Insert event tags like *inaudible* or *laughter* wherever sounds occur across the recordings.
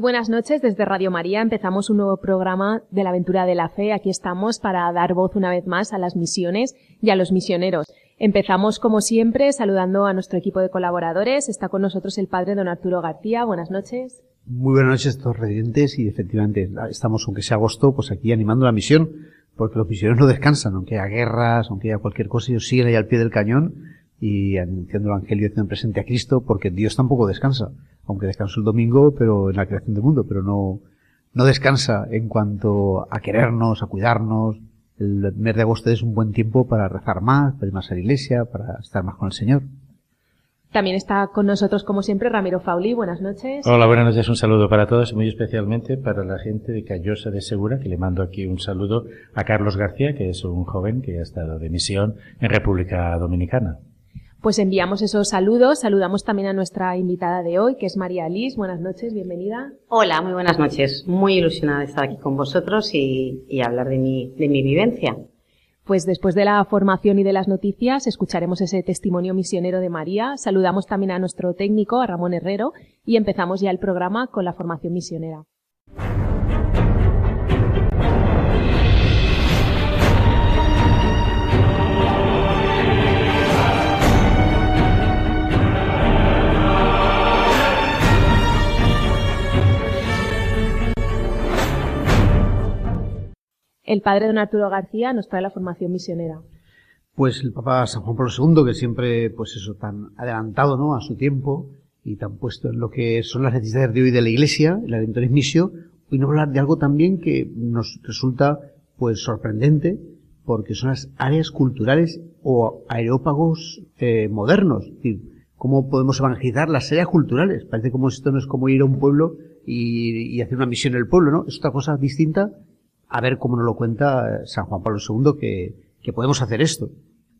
Buenas noches desde Radio María. Empezamos un nuevo programa de la aventura de la fe. Aquí estamos para dar voz una vez más a las misiones y a los misioneros. Empezamos como siempre saludando a nuestro equipo de colaboradores. Está con nosotros el padre don Arturo García. Buenas noches. Muy buenas noches a todos residentes y efectivamente estamos, aunque sea agosto, pues aquí animando la misión, porque los misioneros no descansan, aunque haya guerras, aunque haya cualquier cosa, ellos siguen ahí al pie del cañón y anunciando el Evangelio y haciendo presente a Cristo, porque Dios tampoco descansa aunque descansó el domingo, pero en la creación del mundo, pero no, no descansa en cuanto a querernos, a cuidarnos. El mes de agosto es un buen tiempo para rezar más, para ir más a la iglesia, para estar más con el Señor. También está con nosotros, como siempre, Ramiro Fauli. Buenas noches. Hola, buenas noches. Un saludo para todos y muy especialmente para la gente de Callosa de Segura, que le mando aquí un saludo a Carlos García, que es un joven que ha estado de misión en República Dominicana. Pues enviamos esos saludos. Saludamos también a nuestra invitada de hoy, que es María Liz. Buenas noches, bienvenida. Hola, muy buenas noches. Muy ilusionada de estar aquí con vosotros y, y hablar de mi, de mi vivencia. Pues después de la formación y de las noticias, escucharemos ese testimonio misionero de María. Saludamos también a nuestro técnico, a Ramón Herrero, y empezamos ya el programa con la formación misionera. El padre don Arturo García nos trae la formación misionera. Pues el Papa San Juan Pablo II, que siempre, pues eso, tan adelantado, ¿no? A su tiempo y tan puesto en lo que son las necesidades de hoy de la Iglesia, el Aventuris Misio, hoy a hablar de algo también que nos resulta, pues, sorprendente, porque son las áreas culturales o aerópagos eh, modernos. Es decir, cómo podemos evangelizar las áreas culturales. Parece como esto no es como ir a un pueblo y, y hacer una misión en el pueblo, ¿no? Es otra cosa distinta a ver cómo nos lo cuenta eh, San Juan Pablo II que, que podemos hacer esto.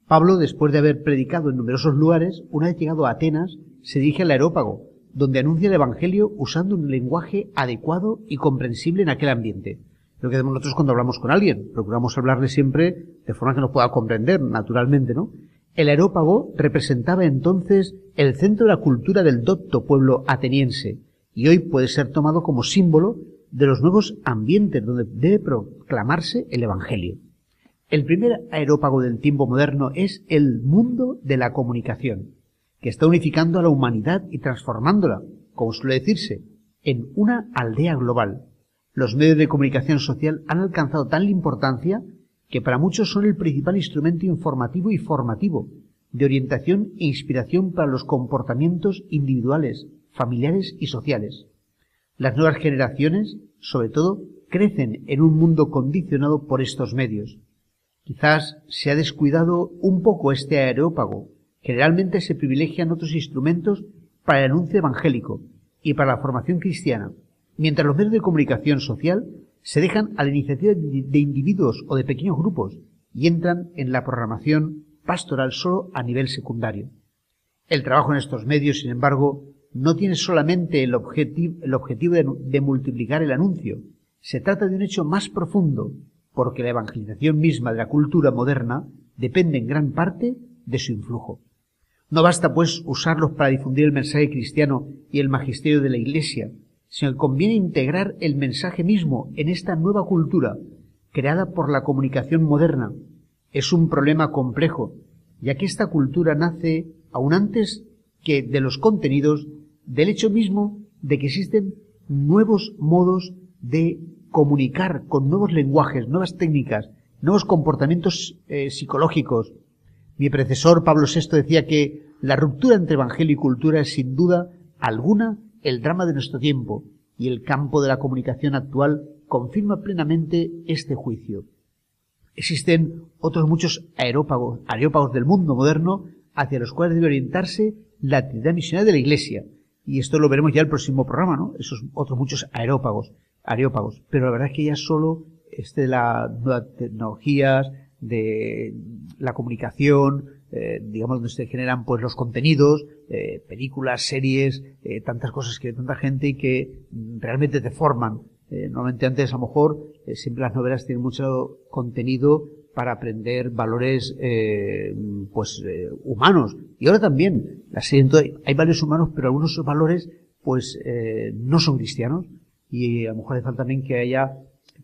Pablo, después de haber predicado en numerosos lugares, una vez llegado a Atenas, se dirige al aerópago, donde anuncia el Evangelio usando un lenguaje adecuado y comprensible en aquel ambiente. Lo que hacemos nosotros cuando hablamos con alguien. Procuramos hablarle siempre de forma que nos pueda comprender, naturalmente, ¿no? El aerópago representaba entonces el centro de la cultura del docto pueblo ateniense y hoy puede ser tomado como símbolo de los nuevos ambientes donde debe proclamarse el Evangelio. El primer aerópago del tiempo moderno es el mundo de la comunicación, que está unificando a la humanidad y transformándola, como suele decirse, en una aldea global. Los medios de comunicación social han alcanzado tal importancia que para muchos son el principal instrumento informativo y formativo, de orientación e inspiración para los comportamientos individuales, familiares y sociales. Las nuevas generaciones, sobre todo, crecen en un mundo condicionado por estos medios. Quizás se ha descuidado un poco este aerópago. Generalmente se privilegian otros instrumentos para el anuncio evangélico y para la formación cristiana, mientras los medios de comunicación social se dejan a la iniciativa de individuos o de pequeños grupos y entran en la programación pastoral solo a nivel secundario. El trabajo en estos medios, sin embargo, no tiene solamente el, objetivo, de, de multiplicar el anuncio. Se trata de un hecho más profundo, porque la evangelización misma de la cultura moderna depende en gran parte de su influjo. No basta, pues, usarlos para difundir el mensaje cristiano y el magisterio de la Iglesia, sino que conviene integrar el mensaje mismo en esta nueva cultura, creada por la comunicación moderna. Es un problema complejo, ya que esta cultura nace aún antes que de los contenidos del hecho mismo de que existen nuevos modos de comunicar con nuevos lenguajes, nuevas técnicas, nuevos comportamientos eh, psicológicos. Mi predecesor Pablo VI decía que la ruptura entre evangelio y cultura es sin duda alguna el drama de nuestro tiempo y el campo de la comunicación actual confirma plenamente este juicio. Existen otros muchos aerópagos, aerópagos del mundo moderno hacia los cuales debe orientarse la actividad misionera de la Iglesia, y esto lo veremos ya el próximo programa, ¿no? Esos otros muchos aerópagos, aerópagos. Pero la verdad es que ya solo este de las nuevas tecnologías, de la comunicación, eh, digamos, donde se generan pues los contenidos, eh, películas, series, eh, tantas cosas que tanta gente y que realmente te forman. Eh, normalmente antes a lo mejor siempre las novelas tienen mucho contenido para aprender valores eh, pues eh, humanos. Y ahora también hay valores humanos pero algunos valores pues eh, no son cristianos. Y a lo mejor hace falta también que haya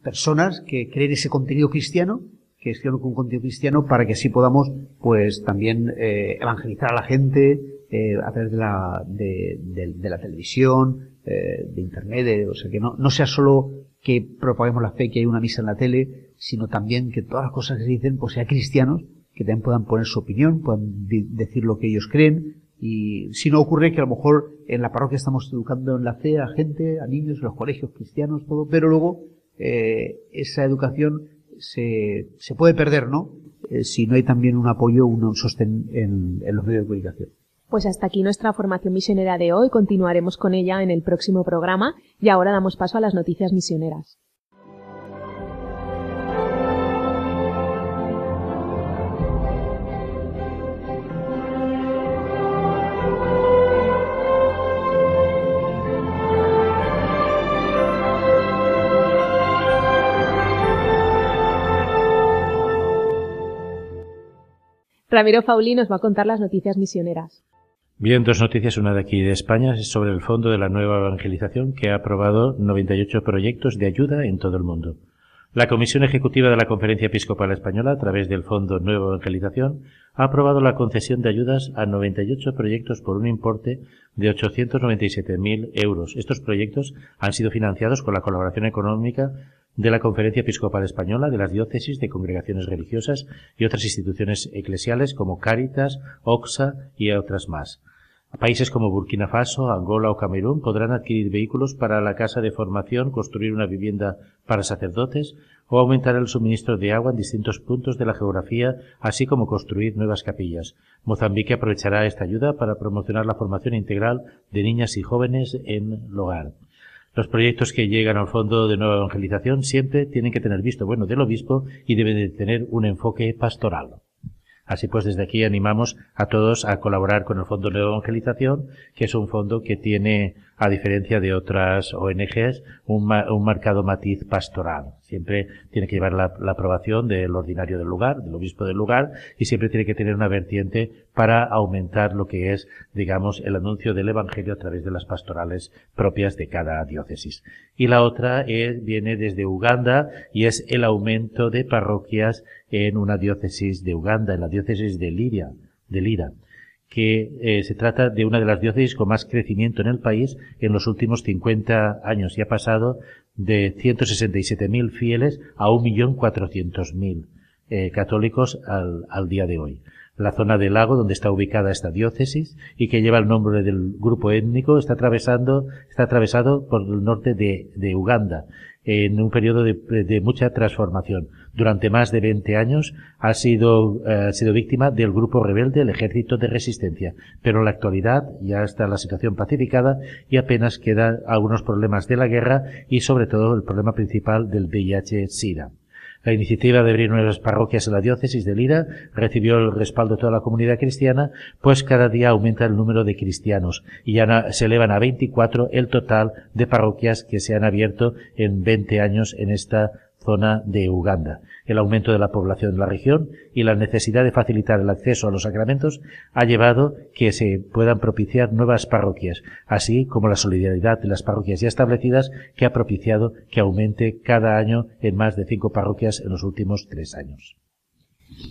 personas que creen ese contenido cristiano que escriban un contenido cristiano para que así podamos pues también eh, evangelizar a la gente eh, a través de la de, de- de la televisión eh, de internet o sea que no, no sea solo que propaguemos la fe que hay una misa en la tele sino también que todas las cosas que se dicen pues sean cristianos que también puedan poner su opinión puedan decir lo que ellos creen y si no ocurre que a lo mejor en la parroquia estamos educando en la fe a gente, a niños, en los colegios cristianos, todo, pero luego eh, esa educación se, se puede perder, ¿no? Eh, si no hay también un apoyo, un sostén en, en los medios de comunicación. Pues hasta aquí nuestra formación misionera de hoy. Continuaremos con ella en el próximo programa y ahora damos paso a las noticias misioneras. Ramiro Fauli nos va a contar las noticias misioneras. Bien, dos noticias. Una de aquí de España es sobre el Fondo de la Nueva Evangelización que ha aprobado 98 proyectos de ayuda en todo el mundo. La Comisión Ejecutiva de la Conferencia Episcopal Española, a través del Fondo Nueva Evangelización, ha aprobado la concesión de ayudas a 98 proyectos por un importe de 897.000 euros. Estos proyectos han sido financiados con la colaboración económica de la Conferencia Episcopal Española, de las diócesis, de congregaciones religiosas y otras instituciones eclesiales como Cáritas, Oxa y otras más. Países como Burkina Faso, Angola o Camerún podrán adquirir vehículos para la casa de formación, construir una vivienda para sacerdotes o aumentar el suministro de agua en distintos puntos de la geografía, así como construir nuevas capillas. Mozambique aprovechará esta ayuda para promocionar la formación integral de niñas y jóvenes en el hogar. Los proyectos que llegan al Fondo de Nueva Evangelización siempre tienen que tener visto bueno del obispo y deben de tener un enfoque pastoral. Así pues, desde aquí animamos a todos a colaborar con el Fondo de Evangelización, que es un fondo que tiene, a diferencia de otras ONGs, un, ma- un marcado matiz pastoral. Siempre tiene que llevar la aprobación del ordinario del lugar, del obispo del lugar, y siempre tiene que tener una vertiente para aumentar lo que es, digamos, el anuncio del Evangelio a través de las pastorales propias de cada diócesis. Y la otra es, viene desde Uganda y es el aumento de parroquias en una diócesis de Uganda, en la diócesis de Liria, de Lira, que eh, se trata de una de las diócesis con más crecimiento en el país en los últimos 50 años y ha pasado de 167.000 fieles a 1.400.000 eh, católicos al día de hoy. La zona del lago donde está ubicada esta diócesis y que lleva el nombre del grupo étnico está atravesando, está atravesado por el norte de, de Uganda en un periodo de, de mucha transformación. Durante más de 20 años ha sido, eh, sido víctima del grupo rebelde, el Ejército de Resistencia, pero en la actualidad ya está la situación pacificada y apenas quedan algunos problemas de la guerra y sobre todo el problema principal del VIH-Sida. La iniciativa de abrir nuevas parroquias en la diócesis de Lira recibió el respaldo de toda la comunidad cristiana, pues cada día aumenta el número de cristianos y ya se elevan a 24 el total de parroquias que se han abierto en 20 años en esta zona de Uganda. El aumento de la población de la región y la necesidad de facilitar el acceso a los sacramentos ha llevado que se puedan propiciar nuevas parroquias, así como la solidaridad de las parroquias ya establecidas que ha propiciado que aumente cada año en más de cinco parroquias en los últimos tres años.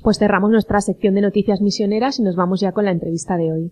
Pues cerramos nuestra sección de noticias misioneras y nos vamos ya con la entrevista de hoy.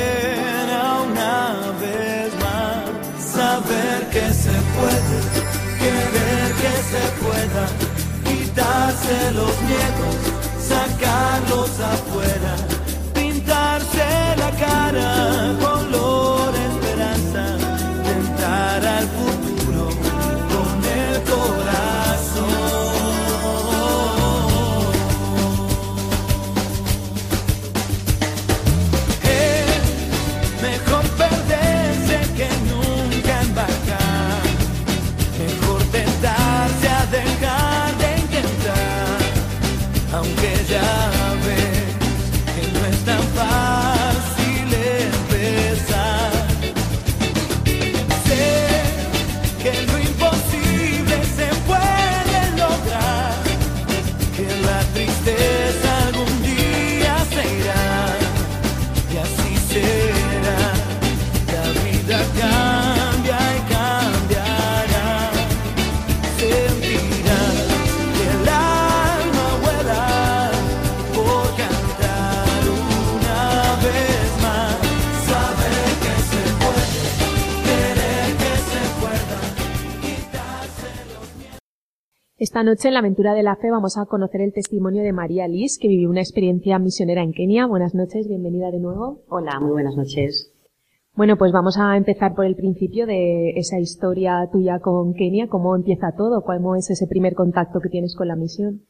que se puede, querer que se pueda, quitarse los miedos, sacarlos afuera, Esta noche en la aventura de la fe vamos a conocer el testimonio de María Liz, que vivió una experiencia misionera en Kenia. Buenas noches, bienvenida de nuevo. Hola, muy buenas noches. Bueno, pues vamos a empezar por el principio de esa historia tuya con Kenia. ¿Cómo empieza todo? ¿Cómo es ese primer contacto que tienes con la misión?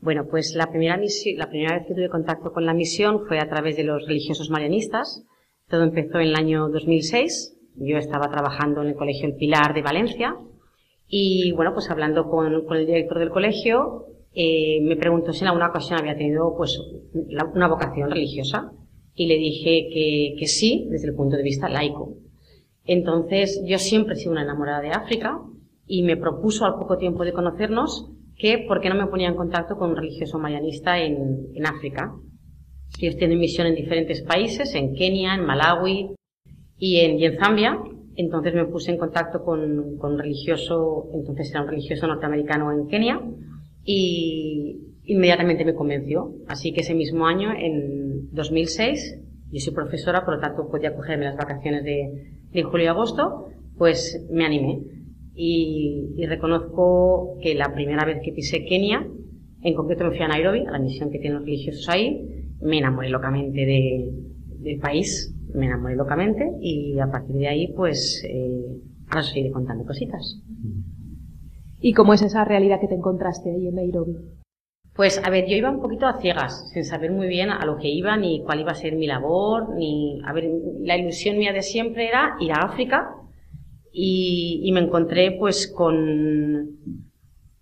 Bueno, pues la primera, la primera vez que tuve contacto con la misión fue a través de los religiosos marianistas. Todo empezó en el año 2006. Yo estaba trabajando en el Colegio El Pilar de Valencia y, bueno, pues hablando con, el director del colegio, eh, me preguntó si en alguna ocasión había tenido, pues, una vocación religiosa y le dije que, sí, desde el punto de vista laico. Entonces, yo siempre he sido una enamorada de África y me propuso al poco tiempo de conocernos que por qué no me ponía en contacto con un religioso mayanista en, en África. Ellos tienen misión en diferentes países, en Kenia, en Malawi y en Zambia. Entonces me puse en contacto con, un religioso, entonces era un religioso norteamericano en Kenia y inmediatamente me convenció. Así que ese mismo año, en 2006, yo soy profesora, por lo tanto podía cogerme las vacaciones de, julio y agosto, pues me animé. Y, reconozco que la primera vez que pisé Kenia, en concreto me fui a Nairobi, a la misión que tienen los religiosos ahí, me enamoré locamente de, del país, me enamoré locamente y a partir de ahí pues eh, ahora os iré contando cositas. ¿Y cómo es esa realidad que te encontraste ahí en Nairobi? Pues a ver, yo iba un poquito a ciegas, sin saber muy bien a lo que iba, ni cuál iba a ser mi labor, ni... A ver, la ilusión mía de siempre era ir a África y, y me encontré pues con,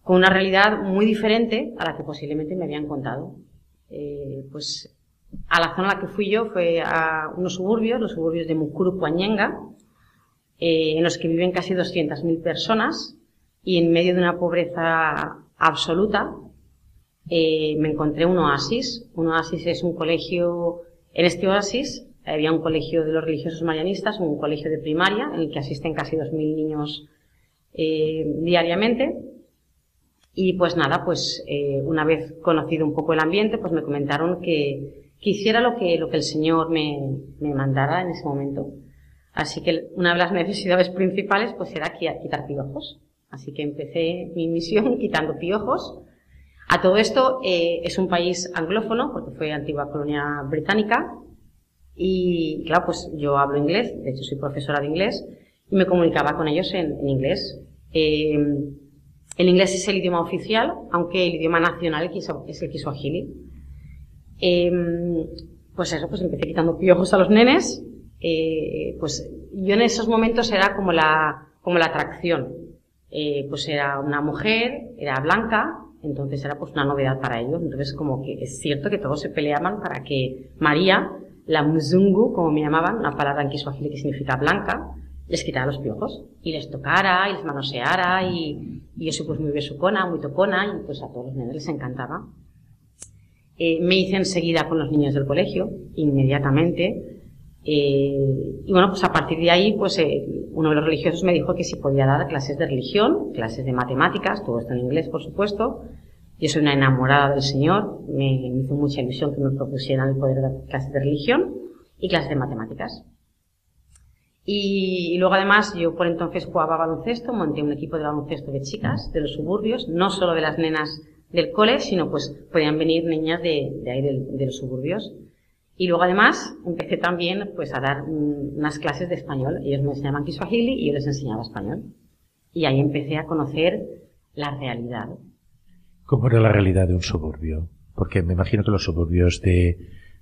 con una realidad muy diferente a la que posiblemente me habían contado. Eh, pues a la zona a la que fui yo fue a unos suburbios, los suburbios de Mukuru eh, en los que viven casi 200.000 personas y en medio de una pobreza absoluta, eh, me encontré un oasis. Un oasis es un colegio, en este oasis había un colegio de los religiosos marianistas, un colegio de primaria, en el que asisten casi 2.000 niños eh, diariamente. Y pues nada, pues una vez conocido un poco el ambiente, pues me comentaron que, que hiciera lo que, lo que el Señor me, me mandara en ese momento. Así que una de las necesidades principales pues era qui- quitar piojos. Así que empecé mi misión *laughs* quitando piojos. A todo esto eh, es un país anglófono, porque fue antigua colonia británica. Y claro, pues yo hablo inglés, de hecho soy profesora de inglés, y me comunicaba con ellos en, inglés. Eh, el inglés es el idioma oficial, aunque el idioma nacional es el Kiswahili. Eh, pues eso, pues empecé quitando piojos a los nenes. Eh, pues yo en esos momentos era como la, como la atracción. Eh, pues era una mujer, era blanca, entonces era pues una novedad para ellos. Entonces como que es cierto que todos se peleaban para que María, la mzungu, como me llamaban, una palabra en Kiswahili que significa blanca, les quitara los piojos y les tocara y les manoseara y, y soy pues muy besucona, muy tocona y pues a todos los nenes les encantaba. Eh, me hice enseguida con los niños del colegio, inmediatamente. Eh, y bueno, pues a partir de ahí, pues eh, uno de los religiosos me dijo que si podía dar clases de religión, clases de matemáticas, todo esto en inglés, por supuesto. Yo soy una enamorada del Señor, me, hizo mucha ilusión que me propusieran el poder dar clases de religión y clases de matemáticas. Y, y luego además yo por entonces jugaba baloncesto, monté un equipo de baloncesto de chicas de los suburbios, no solo de las nenas del cole, sino pues podían venir niñas de, de ahí del- de, los suburbios. Y luego además empecé también pues a dar unas clases de español. Ellos me enseñaban Kiswahili y yo les enseñaba español. Y ahí empecé a conocer la realidad. ¿Cómo era la realidad de un suburbio? Porque me imagino que los suburbios de,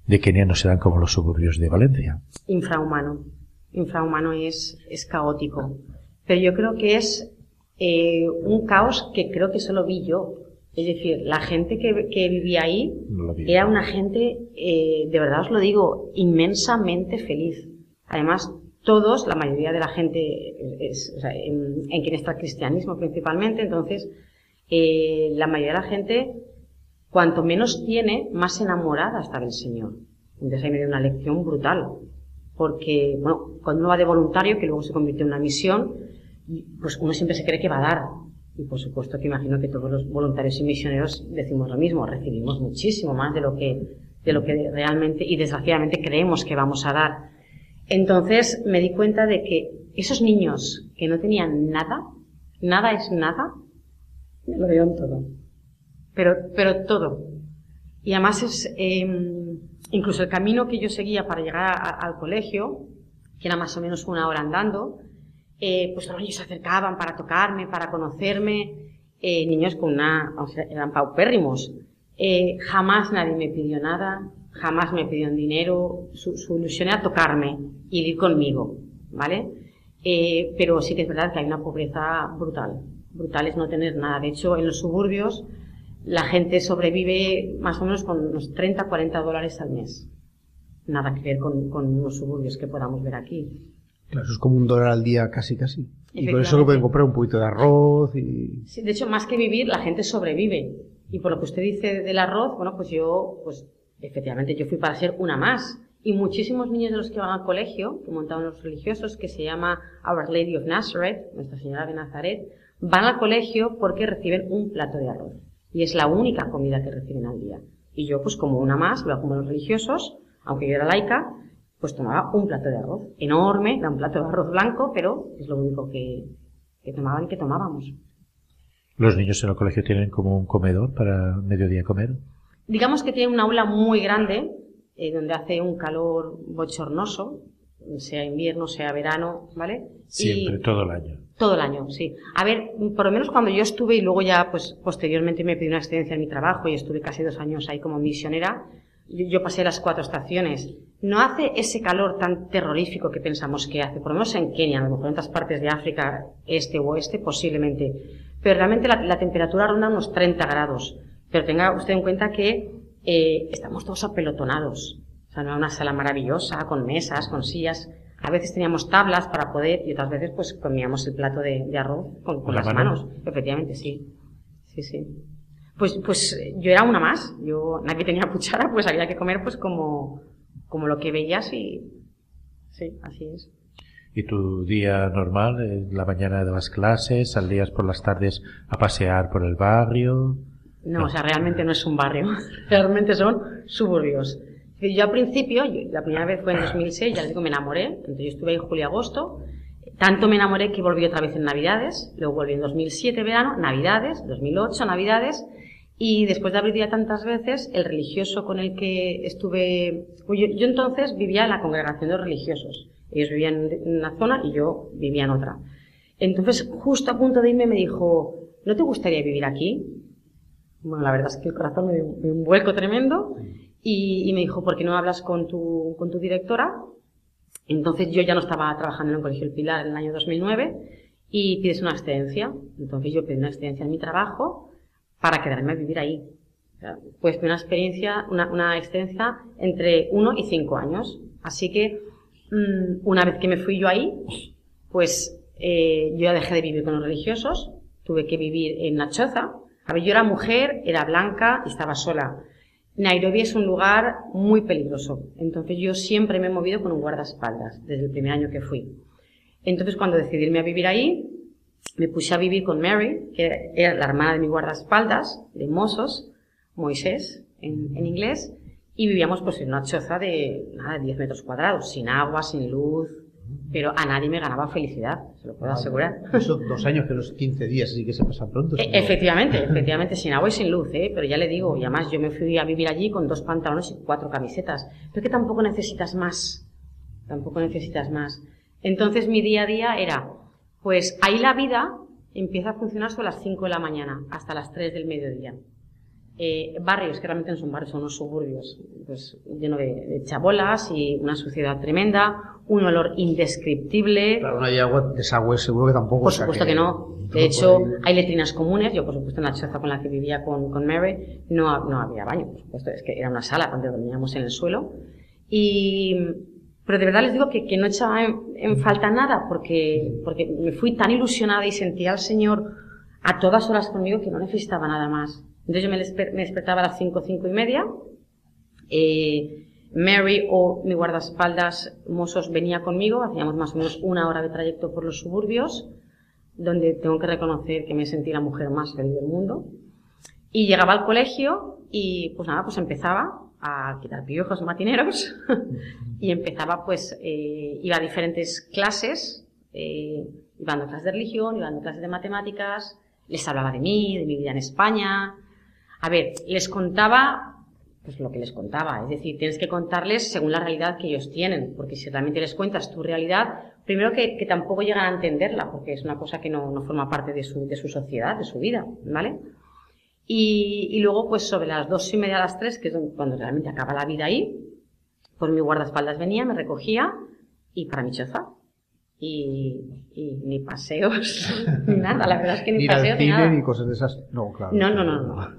de Kenia no serán como los suburbios de Valencia. infrahumano. Infrahumano es, es caótico. Pero yo creo que es eh, un caos que creo que solo vi yo. Es decir, la gente que, que vivía ahí No era una gente, eh, de verdad os lo digo, inmensamente feliz. Además, todos, la mayoría de la gente es, o sea, en, en quien está el cristianismo principalmente, entonces, eh, la mayoría de la gente, cuanto menos tiene, más enamorada está del Señor. Entonces ahí me dio una lección brutal. Porque, bueno, cuando uno va de voluntario, que luego se convierte en una misión, pues uno siempre se cree que va a dar. Y por supuesto que imagino que todos los voluntarios y misioneros decimos lo mismo, recibimos muchísimo más de lo que, de lo que realmente y desgraciadamente creemos que vamos a dar. Entonces me di cuenta de que esos niños que no tenían nada, nada es nada, me lo dieron todo. Pero, pero todo. Y además es, eh, incluso el camino que yo seguía para llegar al colegio, que era más o menos una hora andando, eh, pues los niños se acercaban para tocarme, para conocerme, eh, niños con una, o sea, eran paupérrimos. Eh, jamás nadie me pidió nada, jamás me pidió dinero, su, su ilusión era tocarme y ir conmigo, ¿vale? Eh, pero sí que es verdad que hay una pobreza brutal. Brutal es no tener nada. De hecho, en los suburbios, la gente sobrevive más o menos con unos 30, 40 dólares al mes. Nada que ver con, con los suburbios que podamos ver aquí. Claro, eso es como un dólar al día casi, casi. Y con eso que pueden comprar un poquito de arroz y... Sí, de hecho, más que vivir, la gente sobrevive. Y por lo que usted dice del arroz, bueno, pues yo, pues efectivamente, yo fui para ser una más. Y muchísimos niños de los que van al colegio, que montaban los religiosos, que se llama Our Lady of Nazareth, Nuestra Señora de Nazaret, van al colegio porque reciben un plato de arroz. Y es la única comida que reciben al día. Y yo, pues como una más, iba como los religiosos, aunque yo era laica, pues tomaba un plato de arroz. Enorme, era un plato de arroz blanco, pero es lo único que, que tomaban y que tomábamos. Los niños en el colegio tienen como un comedor para mediodía comer. Digamos que tiene una aula muy grande, eh, donde hace un calor bochornoso, sea invierno, sea verano, ¿vale? Siempre, Y todo el año. todo el año, sí. A ver, por lo menos cuando yo estuve y luego ya, pues, posteriormente me pedí una excedencia en mi trabajo y estuve casi dos años ahí como misionera, yo, yo pasé las cuatro estaciones. No hace ese calor tan terrorífico que pensamos que hace, por lo menos en Kenia, a lo mejor en otras partes de África, este o oeste, posiblemente. Pero realmente la, la temperatura ronda unos 30 grados. Pero tenga usted en cuenta que eh, estamos todos apelotonados. O sea, no era una sala maravillosa, con mesas, con sillas. A veces teníamos tablas para poder, y otras veces pues comíamos el plato de, de arroz con, con ¿Con la las mano? manos. Efectivamente, sí. Sí, sí. Pues, pues yo era una más. Yo, nadie tenía *laughs* cuchara, pues había que comer pues como, como lo que veías y, sí, así es. ¿Y tu día normal? En la mañana dabas clases, salías por las tardes a pasear por el barrio. No, o sea, realmente no es un barrio. *laughs* realmente son suburbios. Yo al principio, yo- la primera vez fue en 2006, ya les digo, me enamoré. Entonces yo estuve ahí en julio y agosto. Tanto me enamoré que volví otra vez en Navidades. Luego volví en 2007 verano, Navidades, 2008 Navidades. Y después de haber ido ya tantas veces, el religioso con el que estuve, pues yo, yo entonces vivía en la congregación de los religiosos. Ellos vivían en una zona y yo vivía en otra. Entonces, justo a punto de irme me dijo, ¿no te gustaría vivir aquí? Bueno, la verdad es que el corazón me dio un, un vuelco tremendo y, y me dijo, ¿por qué no hablas con tu, con tu directora? Entonces yo ya no estaba trabajando en el Colegio El Pilar en el año 2009 y pides una excedencia. Entonces yo pedí una excedencia en mi trabajo para quedarme a vivir ahí. Pues una experiencia, una, una excedencia entre uno y cinco años. Así que mm, una vez que me fui yo ahí, pues eh, yo ya dejé de vivir con los religiosos, tuve que vivir en una choza. A ver, yo era mujer, era blanca y estaba sola. Nairobi es un lugar muy peligroso, entonces yo siempre me he movido con un guardaespaldas, desde el primer año que fui. Entonces cuando decidí irme a vivir ahí, me puse a vivir con Mary, que era la hermana de mi guardaespaldas, de Mozos, Moisés, en, en inglés, y vivíamos pues en una choza de nada, 10 metros cuadrados, sin agua, sin luz, pero a nadie me ganaba felicidad, se lo puedo asegurar. Eso, dos años que los 15 días, así que se pasa pronto. E- Efectivamente, *laughs* efectivamente, sin agua y sin luz, ¿eh? pero ya le digo, y además yo me fui a vivir allí con dos pantalones y cuatro camisetas, pero que tampoco necesitas más, tampoco necesitas más. Entonces mi día a día era, pues ahí la vida empieza a funcionar sobre las 5 de la mañana hasta las 3 del mediodía. Eh, barrios que realmente no son barrios, son unos suburbios, pues lleno de, de chabolas y una suciedad tremenda, un olor indescriptible. Claro, no hay agua, desagüe seguro que tampoco. Por o sea supuesto que, no. De hecho, hay letrinas comunes. Yo, por supuesto, en la choza con la que vivía con, con Mary, no, no había baño, por supuesto. Es que era una sala donde dormíamos en el suelo. Y, pero de verdad les digo que, no echaba en, falta nada porque, porque me fui tan ilusionada y sentía al Señor a todas horas conmigo que no necesitaba nada más. Entonces yo me, me despertaba a las cinco, cinco y media. Eh, Mary o mi guardaespaldas mozos venía conmigo, hacíamos más o menos una hora de trayecto por los suburbios, donde tengo que reconocer que me sentí la mujer más feliz del mundo. Y llegaba al colegio y pues nada, pues empezaba a quitar piojos matineros *laughs* y empezaba pues, eh, iba a diferentes clases, eh, iba dando clases de religión, iba dando clases de matemáticas, les hablaba de mí, de mi vida en España. A ver, les contaba pues lo que les contaba. Es decir, tienes que contarles según la realidad que ellos tienen, porque si realmente les cuentas tu realidad, primero que, que tampoco llegan a entenderla, porque es una cosa que no, no forma parte de su, de su sociedad, de su vida, ¿vale? Y, y luego, pues sobre las dos y media a las tres, que es cuando realmente acaba la vida ahí, pues mi guardaespaldas venía, me recogía y para mi choza. Y, y ni paseos, *laughs* ni nada, la verdad es que ni, *laughs* Ni paseos ni nada. ni cosas de esas. No, claro. No, no, no, no. A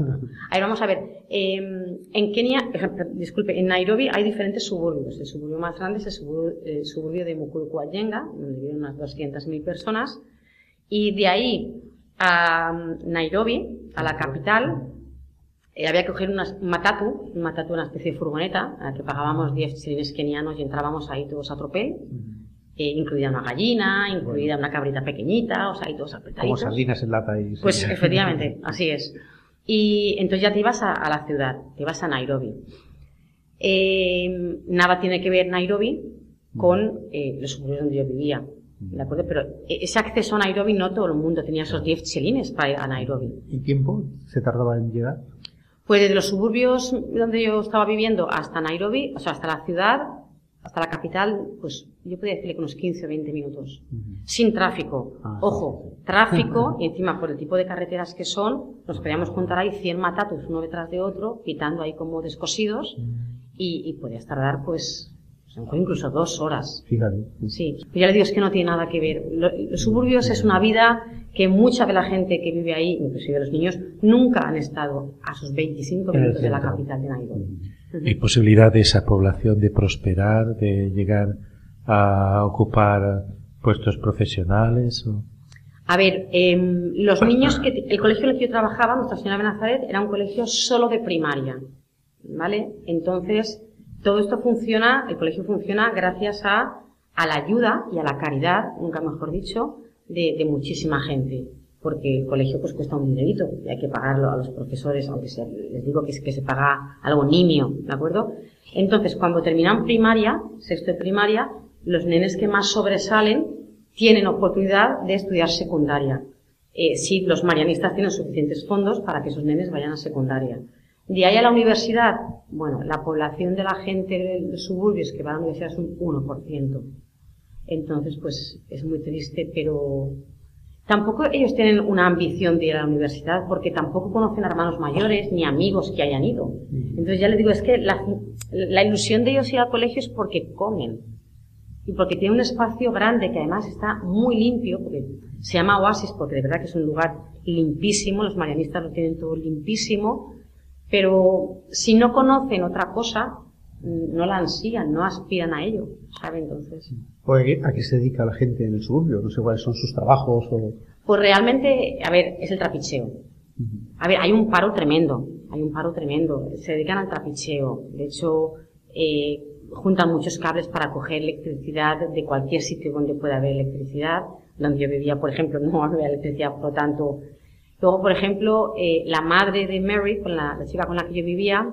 ver, vamos a ver. eh, en Kenia, ejemplo, disculpe, en Nairobi hay diferentes suburbios. El suburbio más grande es el suburbio, el suburbio de Mukuru-Kwajenga, donde viven unas 200.000 personas. Y de ahí a mm, Nairobi, a la capital, eh, había que coger unas- un matatu, un matatu, una especie de furgoneta, a la que pagábamos 10 shillings kenianos y entrábamos ahí todos a tropel. eh, incluida una gallina, incluida una cabrita pequeñita, o sea, ahí todos Como apretaditos. sardinas en lata y. Pues efectivamente, *laughs* así es. Y entonces ya te ibas a, a la ciudad, te ibas a Nairobi. Eh, nada tiene que ver Nairobi con eh, los suburbios donde yo vivía, ¿de acuerdo? Pero e- ese acceso a Nairobi no todo el mundo tenía esos 10 chelines para ir a Nairobi. ¿Y tiempo se tardaba en llegar? Pues desde los suburbios donde yo estaba viviendo hasta Nairobi, o sea, hasta la ciudad, hasta la capital, pues yo podría decirle que unos 15 o 20 minutos. Sin tráfico. Ah, Ojo, tráfico, *laughs* y encima por el tipo de carreteras que son, nos podíamos juntar ahí 100 matatus uno detrás de otro, pitando ahí como descosidos, y, y podías tardar pues, a lo mejor incluso dos horas. Fíjate. Sí, pero ya le digo, es que no tiene nada que ver. Lo- Los suburbios es una vida que mucha de la gente que vive ahí, inclusive los niños, nunca han estado a sus 25 En el minutos de la capital de Nairobi. ¿Y posibilidad de esa población de prosperar, de llegar a ocupar puestos profesionales? o- A ver, em, los niños que, el colegio en el que yo trabajaba, Nuestra Señora de Nazaret, era un colegio solo de primaria, ¿vale? Entonces, todo esto funciona, el colegio funciona gracias a, a la ayuda y a la caridad, nunca mejor dicho, de, muchísima gente. Porque el colegio pues cuesta un dinerito y hay que pagarlo a los profesores, aunque sea, les digo que se paga algo nimio, ¿de acuerdo? Entonces, cuando terminan primaria, sexto de primaria, los nenes que más sobresalen tienen oportunidad de estudiar secundaria. Eh, si los marianistas tienen suficientes fondos para que esos nenes vayan a secundaria. De ahí a la universidad, bueno, la población de la gente de suburbios que va a la universidad es un 1%. Entonces, pues es muy triste, pero tampoco ellos tienen una ambición de ir a la universidad porque tampoco conocen hermanos mayores ni amigos que hayan ido. Entonces ya les digo, es que la, la ilusión de ellos ir al colegio es porque comen y porque tiene un espacio grande que además está muy limpio, porque se llama oasis porque de verdad que es un lugar limpísimo, los marianistas lo tienen todo limpísimo, pero si no conocen otra cosa, no la ansían, no aspiran a ello, ¿sabe? Entonces, ¿A qué se dedica la gente en el suburbio? No sé cuáles son sus trabajos o... pues realmente, a ver, es el trapicheo. A ver, hay un paro tremendo, hay un paro tremendo. Se dedican al trapicheo. De hecho, eh, juntan muchos cables para coger electricidad de cualquier sitio donde pueda haber electricidad. Donde yo vivía, por ejemplo, *laughs* no había electricidad, por lo tanto. Luego, por ejemplo, eh, la madre de Mary, con la, la chica con la que yo vivía,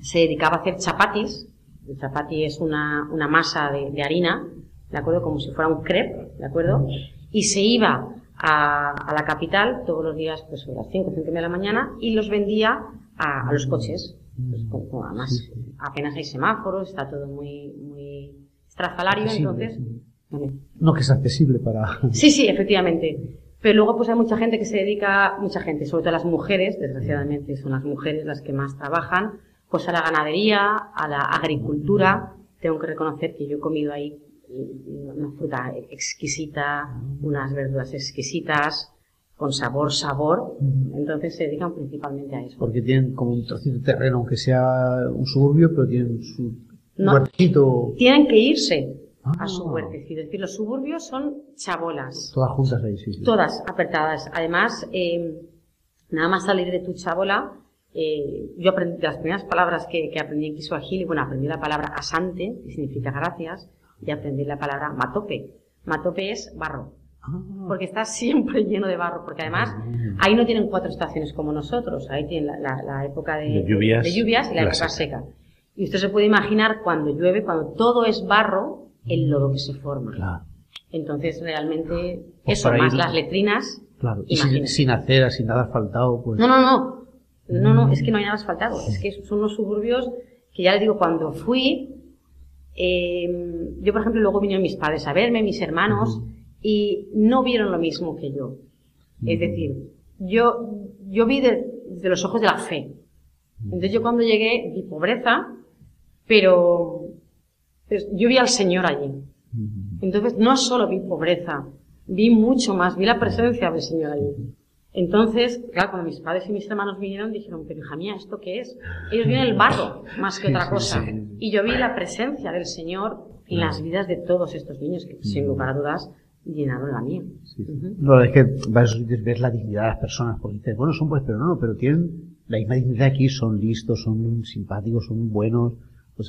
se dedicaba a hacer chapatis. El chapati es una, una masa de, de harina ¿de acuerdo? Como si fuera un crepe, ¿de acuerdo? Y se iba a, a la capital todos los días, pues a las 5, 5 y media de la mañana, y los vendía a, a los coches. Pues, como- además, apenas hay semáforos, está todo muy, muy estrafalario, Accesible, entonces... sí. No, que es accesible para... Sí, sí, efectivamente. Pero luego pues hay mucha gente que se dedica, mucha gente, sobre todo las mujeres, desgraciadamente son las mujeres las que más trabajan, pues a la ganadería, a la agricultura. Tengo que reconocer que yo he comido ahí mm, una fruta exquisita, unas verduras exquisitas, con sabor, sabor. Entonces se dedican principalmente a eso. Porque tienen como un trocito de terreno, aunque sea un suburbio, pero tienen su No. huertito, Tienen que irse Ah. a su huertecito. Es decir, los suburbios son chabolas. todas juntas ahí, sí. sí. Todas apretadas. Además, eh, nada más salir de tu chabola, eh, yo aprendí las primeras palabras que, que aprendí en Kiswahili, bueno, aprendí la palabra asante, que significa gracias, y aprendí la palabra matope. Matope es barro, Ah, porque está siempre *laughs* lleno de barro, porque además ahí no tienen cuatro estaciones como nosotros, ahí tienen la, la- la época de, De lluvias, de lluvias y la la época seca. seca. Y usted se puede imaginar cuando llueve, cuando todo es barro, el lodo que se forma. claro, Entonces, realmente, Pues eso, más ir- las letrinas, claro. Y sin, sin aceras, sin nada asfaltado, pues... No, no, no. No, no, es que no hay nada asfaltado. Es que son unos suburbios que ya les digo, cuando fui, eh, yo por ejemplo luego vinieron mis padres a verme, mis hermanos, y no vieron lo mismo que yo. Es decir, yo, yo vi de- los ojos de la fe. Entonces yo cuando llegué vi pobreza, pero yo vi al Señor allí. Entonces no solo vi pobreza, vi mucho más, vi la presencia del Señor allí. Entonces, claro, cuando mis padres y mis hermanos vinieron, dijeron, pero hija mía, ¿esto qué es? Ellos vieron el barro más que otra cosa. Y yo vi la presencia del Señor en las vidas de todos estos niños, que sin lugar a dudas llenaron la mía. Sí. Ujú. No, es que vas a esos sitios ves la dignidad de las personas, porque dices, bueno, son pues, pero no, no, pero tienen la misma dignidad aquí, son listos, son simpáticos, son buenos,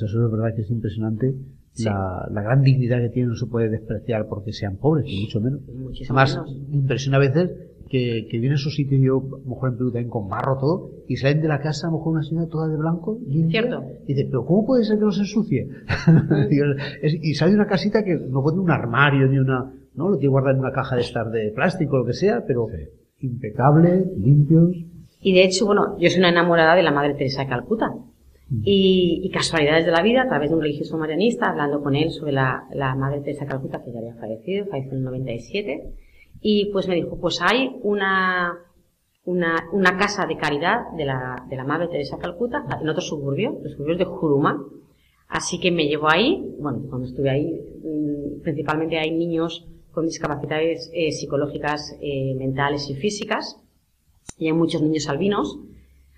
pues eso es verdad que es impresionante. Sí. La, la gran dignidad que tienen no se puede despreciar porque sean pobres, ni mucho menos. Muchísimo Además, menos. me impresiona a veces que, que vienen esos sitios, yo, a lo mejor en Perú también con barro todo, y salen de la casa, a lo mejor una señora toda de blanco, limpia, Cierto. y dice, pero ¿cómo puede ser que no se ensucie? *laughs* Es- y sale de una casita que no pone un armario ni una, no, lo tiene guardado en una caja de estar de plástico, lo que sea, pero impecable, limpios. Y de hecho, bueno, yo soy una enamorada de la Madre Teresa de Calcuta. Y, casualidades de la vida, a través de un religioso marianista, hablando con él sobre la, la Madre Teresa Calcuta, que ya había fallecido, falleció en el 97, y pues me dijo, pues hay una, una, una casa de caridad de la, de la Madre Teresa Calcuta en otro suburbio, los suburbios de Juruma. Así que me llevó ahí, bueno, cuando estuve ahí, mm, principalmente hay niños con discapacidades eh, psicológicas, eh, mentales y físicas, y hay muchos niños albinos.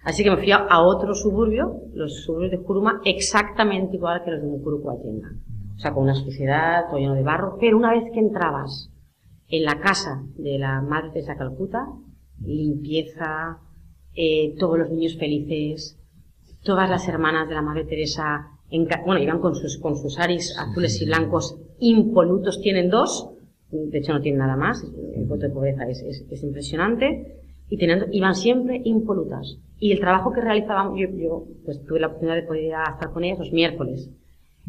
Así que me fui a, otro suburbio, los suburbios de Juruma, exactamente igual que los de Mucurucuayenga. O sea, con una suciedad, todo lleno de barro, pero una vez que entrabas en la casa de la Madre de Calcuta, limpieza, eh, todos los niños felices, todas las hermanas de la Madre Teresa, en bueno, iban con sus, con sus aris azules y blancos impolutos, tienen dos, de hecho no tienen nada más, el voto de pobreza es- es impresionante, y teniendo, iban siempre impolutas. Y el trabajo que realizaban, yo, yo pues tuve la oportunidad de poder estar con ellas los miércoles.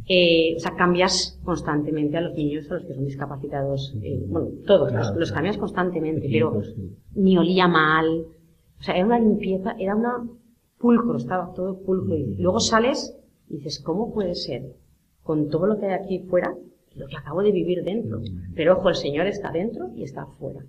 Eh, o sea, cambias constantemente a los niños, a los que son discapacitados, eh, bueno, todos, los, Claro, los claro. cambias constantemente, pero sí. ni olía mal, o sea, era una limpieza, era una pulcro, estaba todo pulcro. Y luego sales y dices, ¿cómo puede ser con todo lo que hay aquí fuera lo que acabo de vivir dentro? Pero ojo, el Señor está dentro y está fuera.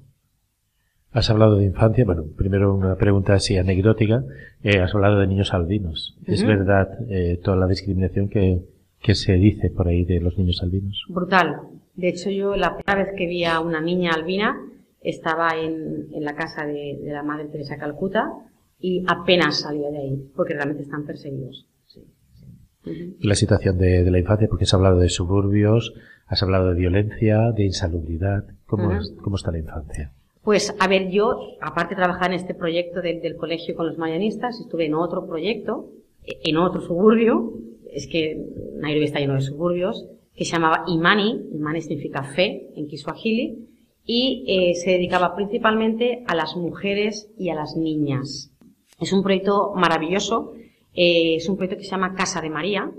Has hablado de infancia, bueno, primero una pregunta así anecdótica. Eh, has hablado de niños albinos. ¿Es verdad eh, toda la discriminación que, que se dice por ahí de los niños albinos? Brutal. De hecho, yo la primera vez que vi a una niña albina estaba en, en la casa de, de la Madre Teresa Calcuta y apenas salía de ahí, porque realmente están perseguidos. Sí, sí. Ujú. La situación de, de la infancia, porque has hablado de suburbios, has hablado de violencia, de insalubridad. ¿Cómo, es- cómo está la infancia? Pues, a ver, yo, aparte de trabajar en este proyecto del, colegio con los mayanistas, estuve en otro proyecto, e- en otro suburbio, es que Nairobi está lleno de suburbios, que se llamaba Imani, Imani significa fe en Kiswahili, y eh, se dedicaba principalmente a las mujeres y a las niñas. Es un proyecto maravilloso, eh, es un proyecto que se llama Casa de María,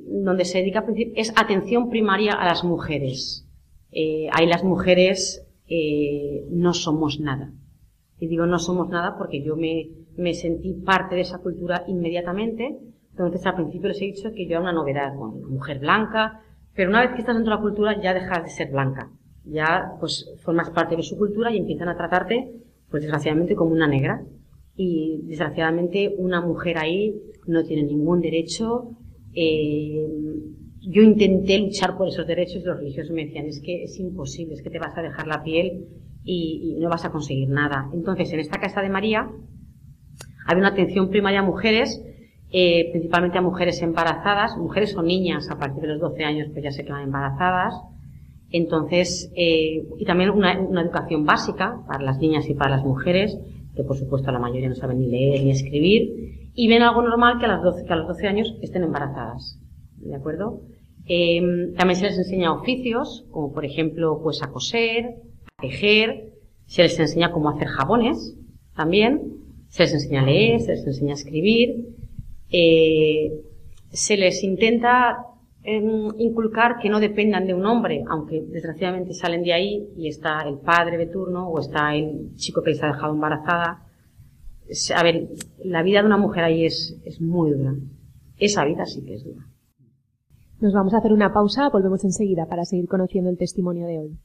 donde se dedica es atención primaria a las mujeres. Eh, ahí las mujeres eh, no somos nada. Y digo no somos nada porque yo me, me sentí parte de esa cultura inmediatamente. Entonces al principio les he dicho que yo era una novedad, una mujer blanca, pero una vez que estás dentro de la cultura ya dejas de ser blanca. Ya pues formas parte de su cultura y empiezan a tratarte, pues desgraciadamente como una negra. Y desgraciadamente una mujer ahí no tiene ningún derecho. eh, yo intenté luchar por esos derechos y los religiosos me decían, es que es imposible, es que te vas a dejar la piel y, no vas a conseguir nada. Entonces, en esta casa de María había una atención primaria a mujeres, eh, principalmente a mujeres embarazadas, mujeres o niñas a partir de los 12 años pues ya se quedan embarazadas. Entonces, eh, y también una, una educación básica para las niñas y para las mujeres, que por supuesto la mayoría no saben ni leer ni escribir, y ven algo normal que a, las 12, que a los 12 años estén embarazadas. ¿De acuerdo? Eh, también se les enseña oficios, como por ejemplo, pues a coser, a tejer, se les enseña cómo hacer jabones, también, se les enseña a leer, se les enseña a escribir, eh, se les intenta em, inculcar que no dependan de un hombre, aunque desgraciadamente salen de ahí y está el padre de turno o está el chico que les ha dejado embarazada. A ver, la vida de una mujer ahí es, es muy dura. Esa vida sí que es dura. Nos vamos a hacer una pausa, volvemos enseguida para seguir conociendo el testimonio de hoy.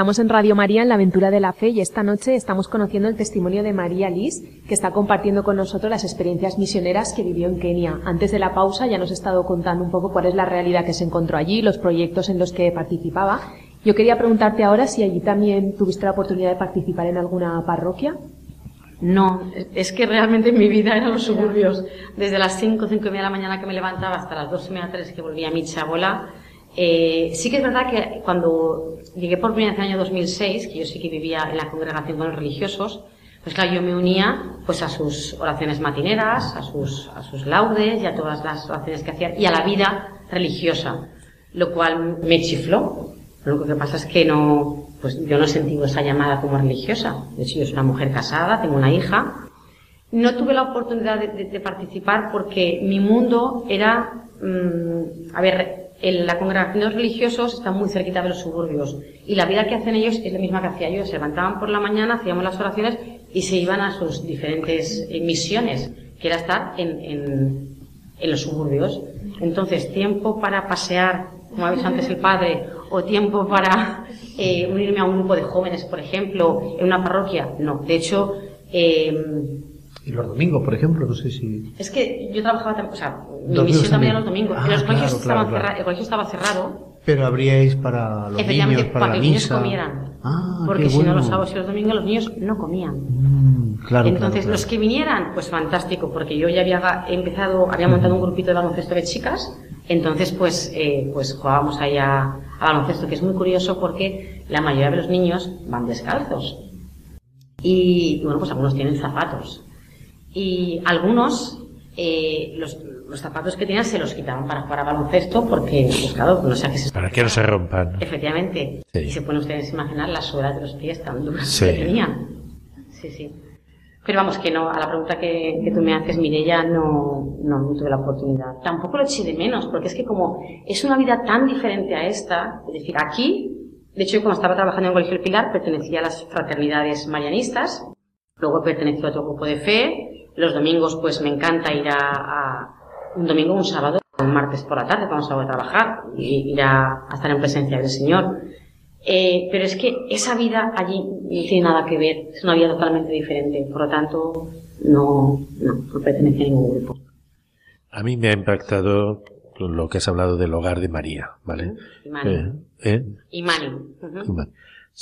Estamos en Radio María en la aventura de la fe y esta noche estamos conociendo el testimonio de María Liz, que está compartiendo con nosotros las experiencias misioneras que vivió en Kenia. Antes de la pausa ya nos ha estado contando un poco cuál es la realidad que se encontró allí, los proyectos en los que participaba. Yo quería preguntarte ahora si allí también tuviste la oportunidad de participar en alguna parroquia. No, es que realmente mi vida eran los suburbios. Desde las 5, 5 y media de la mañana que me levantaba hasta las 2 y media, 3 que volvía a mi chabola. Eh, sí que es verdad que cuando llegué por primera vez en el año 2006, que yo sí que vivía en la congregación con los religiosos, pues claro, yo me unía pues a sus oraciones matineras, a sus, a sus laudes y a todas las oraciones que hacían y a la vida religiosa, lo cual me chifló. Lo único que pasa es que no, pues yo no sentí esa llamada como religiosa. De hecho, yo soy una mujer casada, tengo una hija. No tuve la oportunidad de, de- de participar porque mi mundo era, mm, a ver, el- la congregación de los religiosos está muy cerquita de los suburbios y la vida que hacen ellos es la misma que hacía yo. Se levantaban por la mañana, hacíamos las oraciones y se iban a sus diferentes eh, misiones, que era estar en, los suburbios. Entonces, tiempo para pasear, como ha dicho antes el padre, o tiempo para eh, unirme a un grupo de jóvenes, por ejemplo, en una parroquia. No, de hecho, eh, Y los domingos, por ejemplo, no sé si... es que yo trabajaba, o sea, mi Domingos misión también era los domingos. Ah, los colegios claro, estaban claro, el colegio estaba cerrado. Pero habríais para los niños, para para la que los niños misa... comieran. Ah, porque qué si no, bueno. los sábados y los domingos los niños no comían. Mm, claro, Entonces, los que vinieran, pues fantástico, porque yo ya había empezado, había montado un grupito de baloncesto de chicas, entonces pues, eh, pues jugábamos ahí a, a baloncesto, que es muy curioso porque la mayoría de los niños van descalzos. Y bueno, pues algunos tienen zapatos. Y algunos, eh, los, los zapatos que tenían se los quitaban para jugar a baloncesto porque, pues claro, no sé qué se Para que no se rompan. Efectivamente. Sí. Y se pueden ustedes imaginar las suelas de los pies tan duras Sí. que tenían. Sí, sí. Pero vamos, que no, a la pregunta que, que tú me haces, Mireia, no, no, no tuve la oportunidad. Tampoco lo eché de menos, porque es que como es una vida tan diferente a esta, es decir, aquí, de hecho, yo cuando estaba trabajando en el Colegio del Pilar, pertenecía a las fraternidades marianistas, luego pertenecí a otro grupo de fe, los domingos pues me encanta ir a, a un domingo, un sábado, un martes por la tarde, cuando salgo a trabajar, y ir a, a estar en presencia del Señor. Eh, pero es que esa vida allí no tiene nada que ver, es una vida totalmente diferente, por lo tanto, no, no, no pertenece a ningún grupo. A mí me ha impactado lo que has hablado del hogar de María, ¿vale? Imani. Eh, ¿eh? Imani. ujú.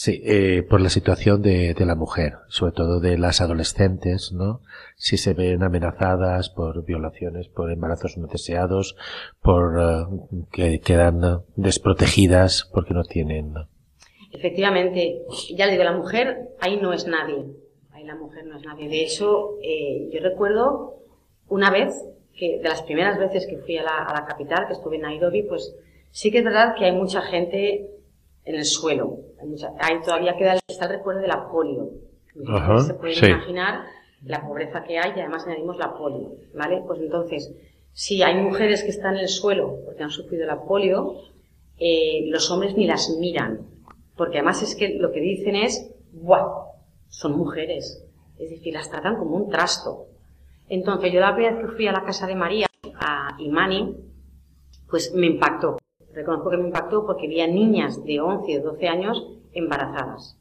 Sí, eh, por la situación de, la mujer, sobre todo de las adolescentes, ¿no? Si se ven amenazadas por violaciones, por embarazos no deseados, por eh, que quedan desprotegidas porque no tienen. Efectivamente, ya le digo, la mujer ahí no es nadie. Ahí la mujer no es nadie. De hecho, eh, yo recuerdo una vez, que de las primeras veces que fui a la, a la capital, que estuve en Nairobi, pues sí que es verdad que hay mucha gente en el suelo. Ahí todavía queda el, está el recuerdo de la polio. Ajá, se pueden sí. imaginar la pobreza que hay y además añadimos la polio, ¿vale? Pues entonces, si hay mujeres que están en el suelo porque han sufrido la polio, eh, los hombres ni las miran. Porque además es que lo que dicen es, ¡buah! Son mujeres. Es decir, las tratan como un trasto. Entonces, yo la primera vez que fui a la casa de María, a Imani, pues me impactó. Reconozco que me impactó porque vi a niñas de 11 o 12 años embarazadas.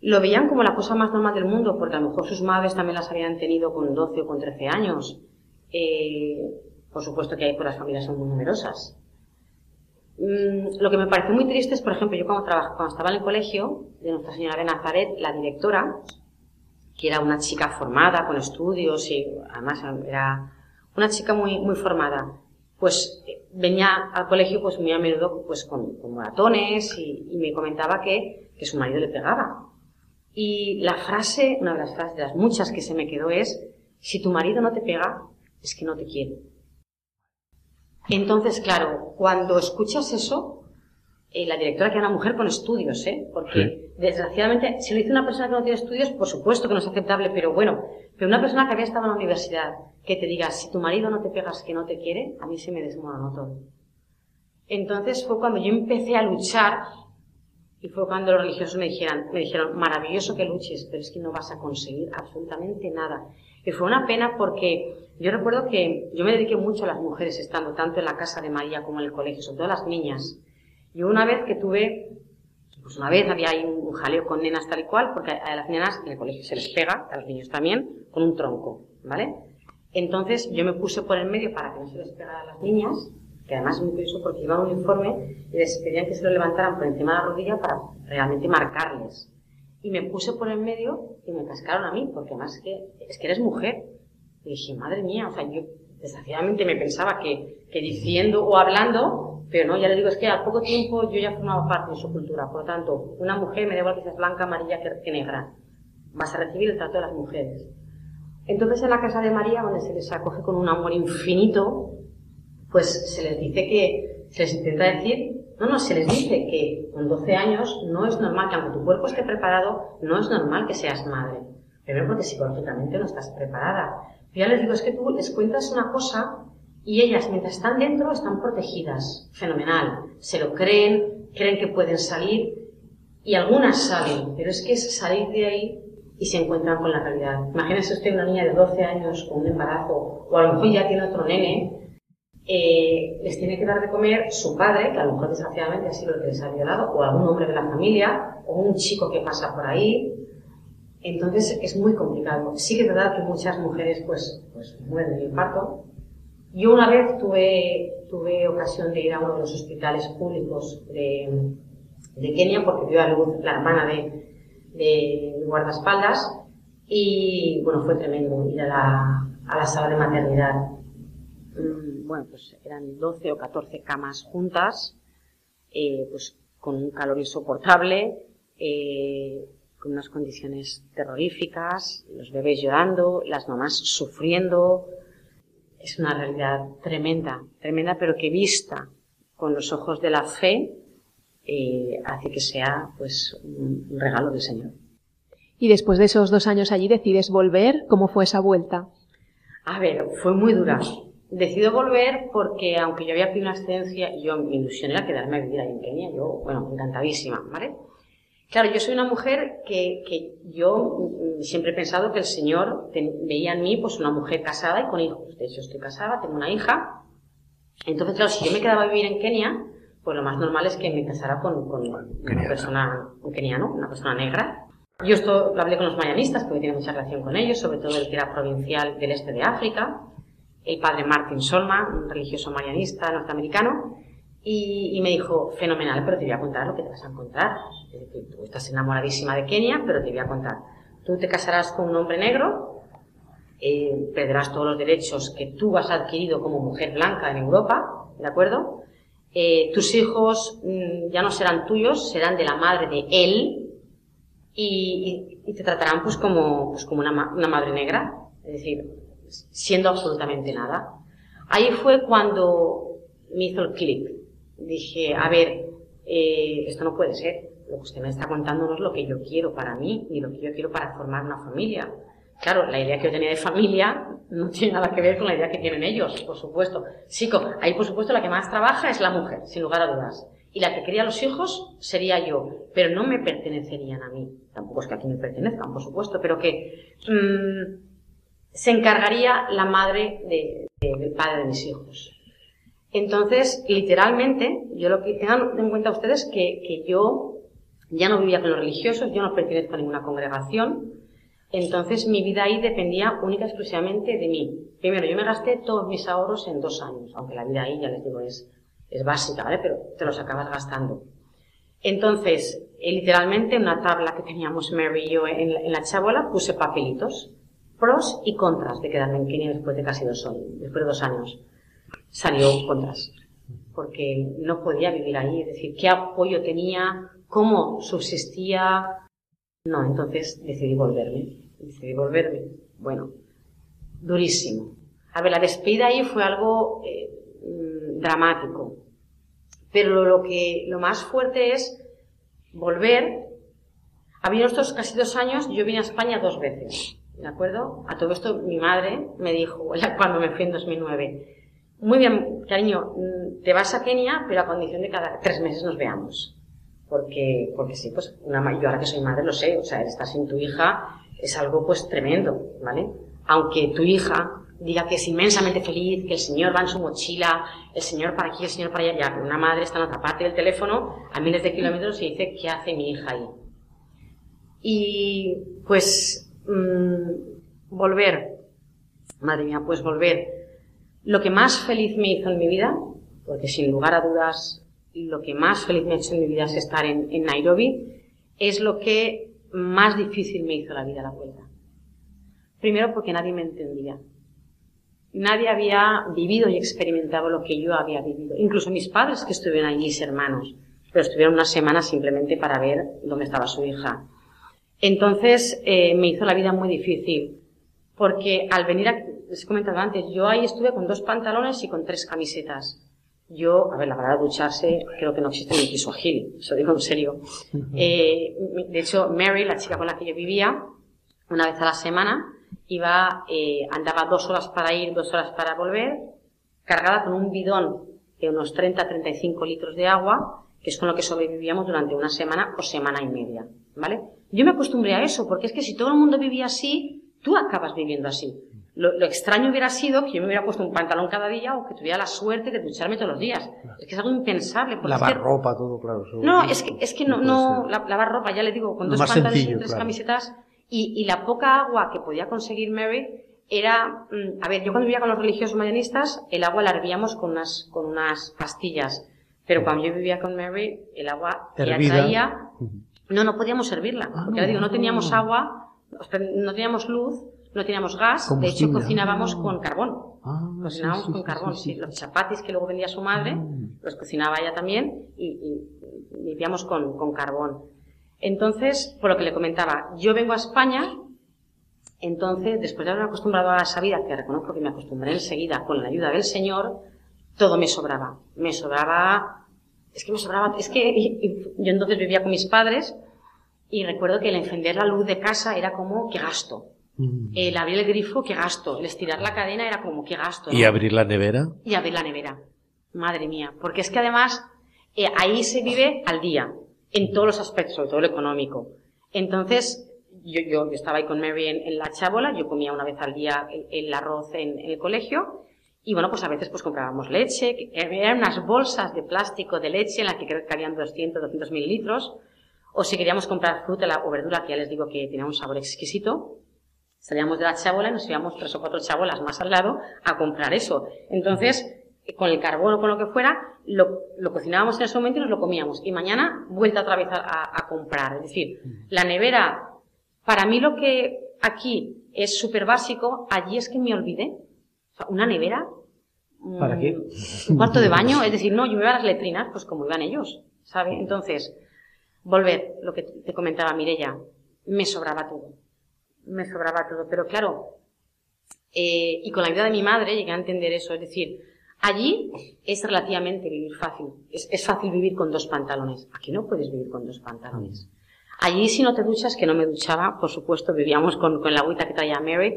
Lo veían como la cosa más normal del mundo, porque a lo mejor sus madres también las habían tenido con 12 o con 13 años. Eh, por supuesto que ahí pues las familias son muy numerosas. Mm, lo que me parece muy triste es, por ejemplo, yo cuando, trabaj- cuando estaba en el colegio de Nuestra Señora de Nazaret, la directora, que era una chica formada, con estudios y además era una chica muy formada, pues eh, venía al colegio pues muy a menudo pues con, con moratones y, y me comentaba que, que su marido le pegaba. Y la frase, una de las frases de las muchas que se me quedó es, si tu marido no te pega, es que no te quiere. Entonces, claro, cuando escuchas eso, eh, la directora que era una mujer con estudios, ¿eh? Porque desgraciadamente, si lo dice una persona que no tiene estudios, por supuesto que no es aceptable, pero bueno, pero una persona que había estado en la universidad, que te diga, si tu marido no te pegas, que no te quiere, a mí se me desmoronó todo. Entonces fue cuando yo empecé a luchar y fue cuando los religiosos me dijeron, me dijeron, maravilloso que luches, pero es que no vas a conseguir absolutamente nada. Y fue una pena porque yo recuerdo que yo me dediqué mucho a las mujeres estando tanto en la casa de María como en el colegio, sobre todo las niñas. Y una vez que tuve, pues una vez había ahí un jaleo con nenas tal y cual, porque a las nenas en el colegio se les pega, a los niños también, con un tronco, ¿vale? Entonces yo me puse por el medio para que no se les pegara a las niñas, que además es muy curioso porque un uniforme y les pedían que se lo levantaran por encima de la rodilla para realmente marcarles. Y me puse por el medio y me cascaron a mí, porque es que, es que eres mujer. Y dije, madre mía, o sea, yo desgraciadamente me pensaba que, que diciendo o hablando, pero no, ya le digo, es que a poco tiempo yo ya formaba parte de su cultura. Por lo tanto, una mujer, me da igual que seas blanca, amarilla que negra, vas a recibir el trato de las mujeres. Entonces en la casa de María, donde se les acoge con un amor infinito, pues se les dice que, se les intenta decir, no, no, se les dice que con 12 años no es normal, que aunque tu cuerpo esté preparado, no es normal que seas madre. Primero porque psicológicamente no estás preparada. Yo ya les digo, es que tú les cuentas una cosa Y ellas, mientras están dentro, están protegidas. Fenomenal. Se lo creen, creen que pueden salir y algunas salen, pero es que es salir de ahí y se encuentran con la realidad. Imagínese usted una niña de 12 años con un embarazo, o a lo mejor ya tiene otro nene, eh, les tiene que dar de comer su padre, que a lo mejor desgraciadamente ha sido el que les ha violado, o algún hombre de la familia, o un chico que pasa por ahí. Entonces es muy complicado. Sí que es verdad que muchas mujeres pues, pues mueren en el parto. Yo una vez tuve, tuve ocasión de ir a uno de los hospitales públicos de, de Kenia porque vio a luz la hermana de, de guardaespaldas y bueno, fue tremendo ir a la, a la sala de maternidad. Mm, Bueno, pues eran 12 o 14 camas juntas, eh, pues con un calor insoportable, eh, con unas condiciones terroríficas, los bebés llorando, las mamás sufriendo. Es una realidad tremenda, tremenda, pero que vista con los ojos de la fe, eh, hace que sea pues un un regalo del Señor. Y después de esos dos años allí decides volver. ¿Cómo fue esa vuelta? A ver, fue muy dura. Decido volver porque, aunque yo había pedido una excedencia, yo, mi ilusión era quedarme a vivir ahí en Kenia. Yo, bueno, encantadísima, ¿vale? Claro, yo soy una mujer que, que yo siempre he pensado que el Señor te- veía en mí pues una mujer casada y con hijos. De hecho, estoy casada, tengo una hija. Entonces, claro, si yo me quedaba a vivir en Kenia, pues lo más normal es que me casara con, con una persona, un keniano, una persona negra. Yo esto lo hablé con los mayanistas, porque tiene mucha relación con ellos, sobre todo el que era provincial del este de África, el padre Martin Solma, un religioso mayanista norteamericano, y, y me dijo, fenomenal, pero te voy a contar lo que te vas a encontrar. Es decir, tú estás enamoradísima de Kenia, pero te voy a contar. Tú te casarás con un hombre negro, eh, perderás todos los derechos que tú has adquirido como mujer blanca en Europa, ¿de acuerdo? Eh, tus hijos mm, ya no serán tuyos, serán de la madre de él, y, te tratarán pues como, pues una madre negra, es decir, siendo absolutamente nada. Ahí fue cuando me hizo el clic. Dije, a ver, eh, esto no puede ser. Lo que usted me está contando no es lo que yo quiero para mí, ni lo que yo quiero para formar una familia. Claro, la idea que yo tenía de familia no tiene nada que ver con la idea que tienen ellos, por supuesto. Sí, ahí por supuesto la que más trabaja es la mujer, sin lugar a dudas. Y la que cría los hijos sería yo, pero no me pertenecerían a mí. Tampoco es que aquí me pertenezcan, por supuesto, pero que mm, se encargaría la madre de- de- del padre de mis hijos. Entonces, literalmente, yo lo que tengan en cuenta ustedes que, que yo ya no vivía con los religiosos, yo no pertenezco a ninguna congregación, entonces mi vida ahí dependía única y exclusivamente de mí. Primero, yo me gasté todos mis ahorros en dos años, aunque la vida ahí, ya les digo, es, es básica, ¿vale? Pero te los acabas gastando. Entonces, eh, literalmente, en una tabla que teníamos Mary y yo en la, chabola, puse papelitos, pros y contras de quedarme en Kenia después de casi dos años, después de dos años. Salió contras, porque no podía vivir ahí, es decir, qué apoyo tenía, cómo subsistía. No, entonces decidí volverme, decidí volverme. Bueno, durísimo. A ver, la despedida ahí fue algo eh, mm, dramático, pero lo, lo que lo más fuerte es volver. Había estos casi dos años, yo vine a España dos veces, ¿de acuerdo? A todo esto mi madre me dijo, *laughs* cuando me fui en 2009, muy bien, cariño, mm, te vas a Kenia, pero a condición de cada tres meses nos veamos. Porque, porque sí, pues una, yo ahora que soy madre lo sé, o sea, estar sin tu hija es algo pues tremendo, ¿vale? Aunque tu hija diga que es inmensamente feliz, que el señor va en su mochila, el señor para aquí, el señor para allá, ya, una madre está en otra parte del teléfono, a miles de kilómetros y dice, ¿qué hace mi hija ahí? Y pues mm, volver, madre mía, pues volver. Lo que más feliz me hizo en mi vida, porque sin lugar a dudas lo que más feliz me ha hecho en mi vida es estar en, Nairobi, es lo que más difícil me hizo la vida a la vuelta. Primero porque nadie me entendía. Nadie había vivido y experimentado lo que yo había vivido. Incluso mis padres que estuvieron allí, mis hermanos, pero estuvieron una semana simplemente para ver dónde estaba su hija. Entonces eh, me hizo la vida muy difícil, porque al venir, a, les he comentado antes, yo ahí estuve con dos pantalones y con tres camisetas. Yo, a ver, la verdad, ducharse, creo que no existe ni en Kiswahili, eso digo en serio. Eh, de hecho, Mary, la chica con la que yo vivía, una vez a la semana, iba, eh, andaba dos horas para ir, dos horas para volver, cargada con un bidón de unos 30-35 litros de agua, que es con lo que sobrevivíamos durante una semana o semana y media, ¿vale? Yo me acostumbré a eso, porque es que si todo el mundo vivía así, tú acabas viviendo así. Lo, lo extraño hubiera sido que yo me hubiera puesto un pantalón cada día o que tuviera la suerte de ducharme todos los días. Es que es algo impensable. es Lavar que- ropa, todo, claro. no, es que, es que no, no, la- lavar ropa, ya le digo, con Lo dos pantalones sencillo, y tres claro. camisetas, y, y la poca agua que podía conseguir Mary era, mm, a ver, yo cuando vivía con los religiosos marianistas, el agua la hervíamos con unas, con unas pastillas, pero cuando yo vivía con Mary, el agua que Hervida. traía, no, no podíamos servirla, Ah, porque ya no. digo, no teníamos agua, no teníamos luz, no teníamos gas, de hecho cocinábamos Ah. con carbón. Ah, Cocinábamos sí, con carbón, sí. Los chapatis que luego vendía su madre, Mm. los cocinaba ella también y, y limpiamos con, con carbón. Entonces, por lo que le comentaba, yo vengo a España, entonces, después de haberme acostumbrado a esa vida, que reconozco que me acostumbré enseguida con la ayuda del Señor, todo me sobraba. Me sobraba, es que me sobraba, es que y- y yo entonces vivía con mis padres y recuerdo que el encender la luz de casa era como, qué gasto. Mm. El abrir el grifo, qué gasto. El estirar la cadena era como, qué gasto. ¿Y abrir la nevera? y abrir la nevera. Madre mía, porque es que además eh, ahí se vive al día, en todos los aspectos, sobre todo el económico. Entonces, yo, yo, yo estaba ahí con Mary en, en la chábola, yo comía una vez al día el, el arroz en, en el colegio, y bueno, pues a veces pues comprábamos leche, que eran unas bolsas de plástico de leche en las que creo que cabían 200, 200 mililitros, o si queríamos comprar fruta o verdura, que ya les digo que tenía un sabor exquisito, salíamos de la chabola y nos íbamos tres o cuatro chabolas más al lado a comprar eso. Entonces, con el carbón o con lo que fuera, lo, lo cocinábamos en ese momento y nos lo comíamos. Y mañana, vuelta otra vez a, comprar. Es decir, la nevera, para mí lo que aquí es súper básico, allí es que me olvidé. O sea, una nevera. mm, ¿Para qué? Un cuarto de baño, es decir, no, yo me iba a las letrinas, pues como iban ellos, ¿sabe? Entonces, volver, lo que te comentaba Mirella, me sobraba todo. Me sobraba todo. Pero claro, eh, y con la ayuda de mi madre llegué a entender eso. Es decir, allí es relativamente vivir fácil. Es, fácil vivir con dos pantalones. Aquí no puedes vivir con dos pantalones. Allí si no te duchas, que no me duchaba, por supuesto, vivíamos con, la agüita que traía Mary.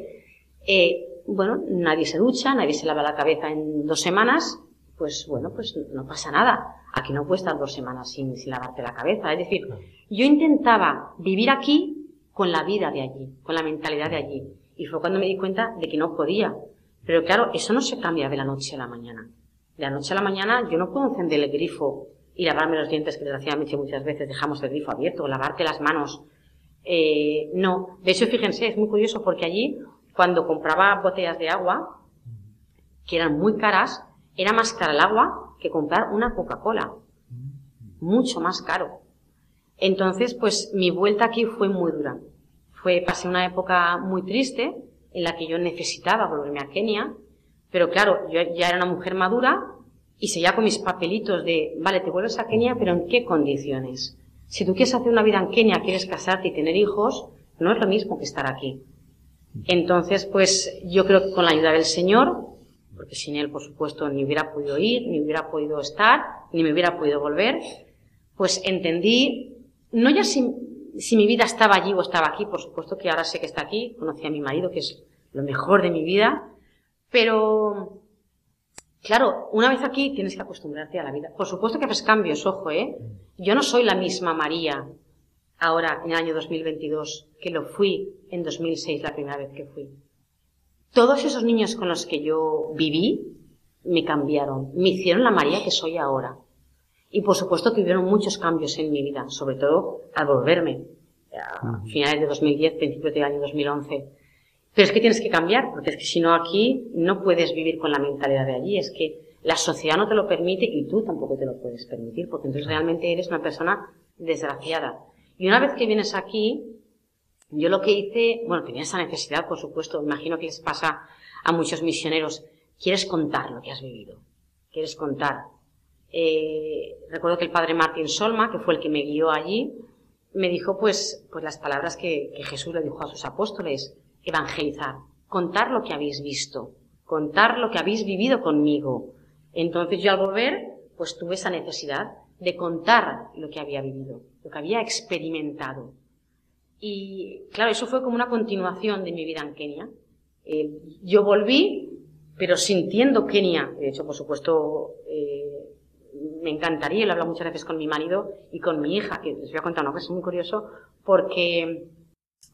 Eh, bueno, nadie se ducha, nadie se lava la cabeza en dos semanas, pues bueno, pues no pasa nada. Aquí no puedes estar dos semanas sin lavarte la cabeza. Es decir, yo intentaba vivir aquí con la vida de allí, con la mentalidad de allí. Y fue cuando me di cuenta de que no podía. Pero claro, eso no se cambia de la noche a la mañana. De la noche a la mañana yo no puedo encender el grifo y lavarme los dientes, que desgraciadamente muchas veces dejamos el grifo abierto, lavarte las manos. Eh, no. De hecho, fíjense, es muy curioso porque allí, cuando compraba botellas de agua, que eran muy caras, era más cara el agua que comprar una Coca-Cola. Mucho más caro. Entonces, pues mi vuelta aquí fue muy dura. Fue, pasé una época muy triste en la que yo necesitaba volverme a Kenia, pero claro, yo ya era una mujer madura y seguía con mis papelitos de, vale, te vuelves a Kenia, pero ¿en qué condiciones? Si tú quieres hacer una vida en Kenia, quieres casarte y tener hijos, no es lo mismo que estar aquí. Entonces, pues yo creo que con la ayuda del Señor, porque sin Él, por supuesto, ni hubiera podido ir, ni hubiera podido estar, ni me hubiera podido volver, pues entendí, no ya si, si mi vida estaba allí o estaba aquí, por supuesto que ahora sé que está aquí, conocí a mi marido, que es lo mejor de mi vida, pero, claro, una vez aquí tienes que acostumbrarte a la vida. Por supuesto que haces cambios, ojo, ¿eh? Yo no soy la misma María ahora, en el año 2022, que lo fui en 2006, la primera vez que fui. Todos esos niños con los que yo viví me cambiaron, me hicieron la María que soy ahora. Y por supuesto que hubieron muchos cambios en mi vida, sobre todo al volverme, a finales de 2010, principios del año 2011. Pero es que tienes que cambiar, porque es que si no aquí no puedes vivir con la mentalidad de allí, es que la sociedad no te lo permite y tú tampoco te lo puedes permitir, porque entonces realmente eres una persona desgraciada. Y una vez que vienes aquí, yo lo que hice, bueno, tenía esa necesidad, por supuesto, imagino que les pasa a muchos misioneros, quieres contar lo que has vivido, quieres contar. Eh, recuerdo que el padre Martín Solma, que fue el que me guió allí, me dijo pues, pues las palabras que, Jesús le dijo a sus apóstoles, evangelizar, contar lo que habéis visto, contar lo que habéis vivido conmigo. Entonces yo al volver, pues tuve esa necesidad de contar lo que había vivido, lo que había experimentado. Y claro, eso fue como una continuación de mi vida en Kenia. Eh, yo volví, pero sintiendo Kenia, de hecho, por supuesto, eh, me encantaría, lo he muchas veces con mi marido y con mi hija, que les voy a contar una cosa muy curioso, porque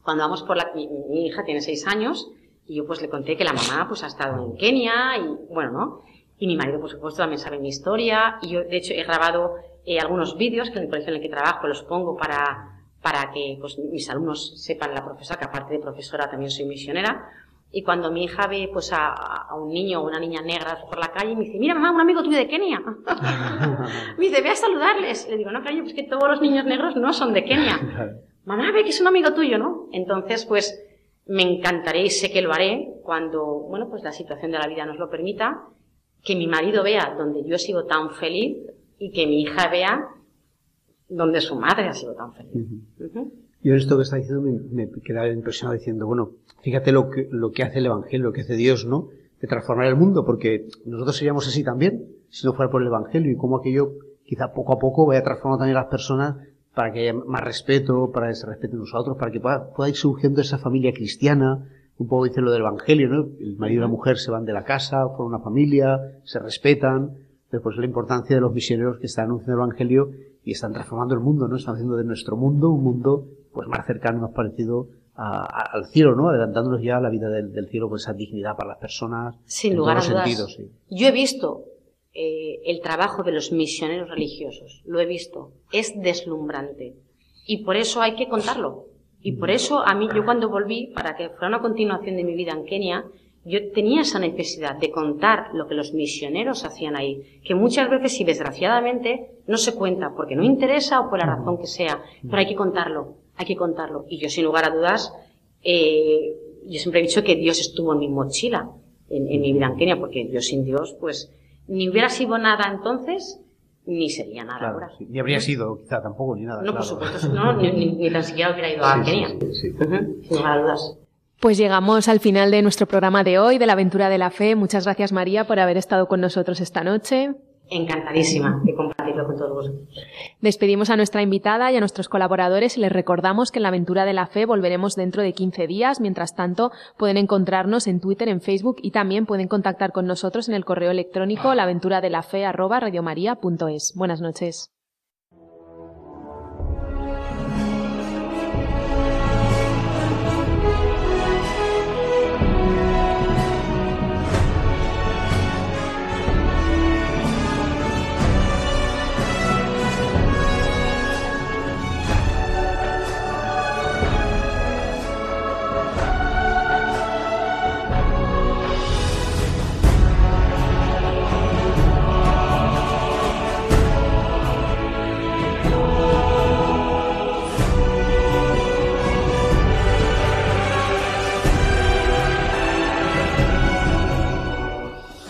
cuando vamos por la, mi, mi hija tiene seis años, y yo pues le conté que la mamá pues ha estado en Kenia, y bueno, ¿no? Y mi marido, por supuesto, también sabe mi historia, y yo, de hecho, he grabado eh, algunos vídeos que en el colegio en el que trabajo los pongo para, para que pues, mis alumnos sepan la profesora, que aparte de profesora también soy misionera, y cuando mi hija ve pues a, a un niño o una niña negra por la calle, me dice, mira mamá, un amigo tuyo de Kenia. *laughs* me dice, ve a saludarles. Le digo, no, cariño, pues que todos los niños negros no son de Kenia. *laughs* Mamá, ve que es un amigo tuyo, ¿no? Entonces, pues, me encantaré y sé que lo haré cuando, bueno, pues la situación de la vida nos lo permita, que mi marido vea donde yo he sido tan feliz y que mi hija vea donde su madre ha sido tan feliz. Yo en esto que está diciendo me, me quedaba impresionado diciendo, bueno, fíjate lo que, lo que hace el Evangelio, lo que hace Dios, ¿no? De transformar el mundo, porque nosotros seríamos así también, si no fuera por el Evangelio, y cómo aquello quizá poco a poco vaya transformando también a las personas para que haya más respeto, para que se respeten unos a otros, para que pueda, pueda ir surgiendo esa familia cristiana, un poco dice lo del Evangelio, ¿no? El marido y la mujer se van de la casa, forman una familia, se respetan, después la importancia de los misioneros que están anunciando el Evangelio y están transformando el mundo, ¿no? Están haciendo de nuestro mundo un mundo pues más cercano, más parecido a- a- al cielo, ¿no? Adelantándonos ya a la vida del, del cielo con esa dignidad para las personas. Sin en lugar a todos dudas. sentidos, sí. Yo he visto eh, el trabajo de los misioneros religiosos, lo he visto, es deslumbrante. Y por eso hay que contarlo. Y por eso a mí, yo cuando volví, para que fuera una continuación de mi vida en Kenia, yo tenía esa necesidad de contar lo que los misioneros hacían ahí, que muchas veces y desgraciadamente no se cuenta porque no interesa o por la razón que sea, pero hay que contarlo, hay que contarlo. Y yo sin lugar a dudas, eh, yo siempre he dicho que Dios estuvo en mi mochila, en, en mi vida en Kenia, porque yo sin Dios, pues, ni hubiera sido nada entonces, ni sería nada Claro, ahora. sí. Ni habría sido, quizá tampoco, ni nada. No, por claro. supuesto, no, ni, ni- ni tan siquiera hubiera ido a Sí, Kenia. sí, sí. Ujú, Sin lugar a dudas. Pues llegamos al final de nuestro programa de hoy, de la aventura de la fe. Muchas gracias María por haber estado con nosotros esta noche. Encantadísima de compartirlo con todos vosotros. Despedimos a nuestra invitada y a nuestros colaboradores y les recordamos que en la aventura de la fe volveremos dentro de 15 días. Mientras tanto, pueden encontrarnos en Twitter, en Facebook y también pueden contactar con nosotros en el correo electrónico laventuradelafe@radiomaria.es. Buenas noches.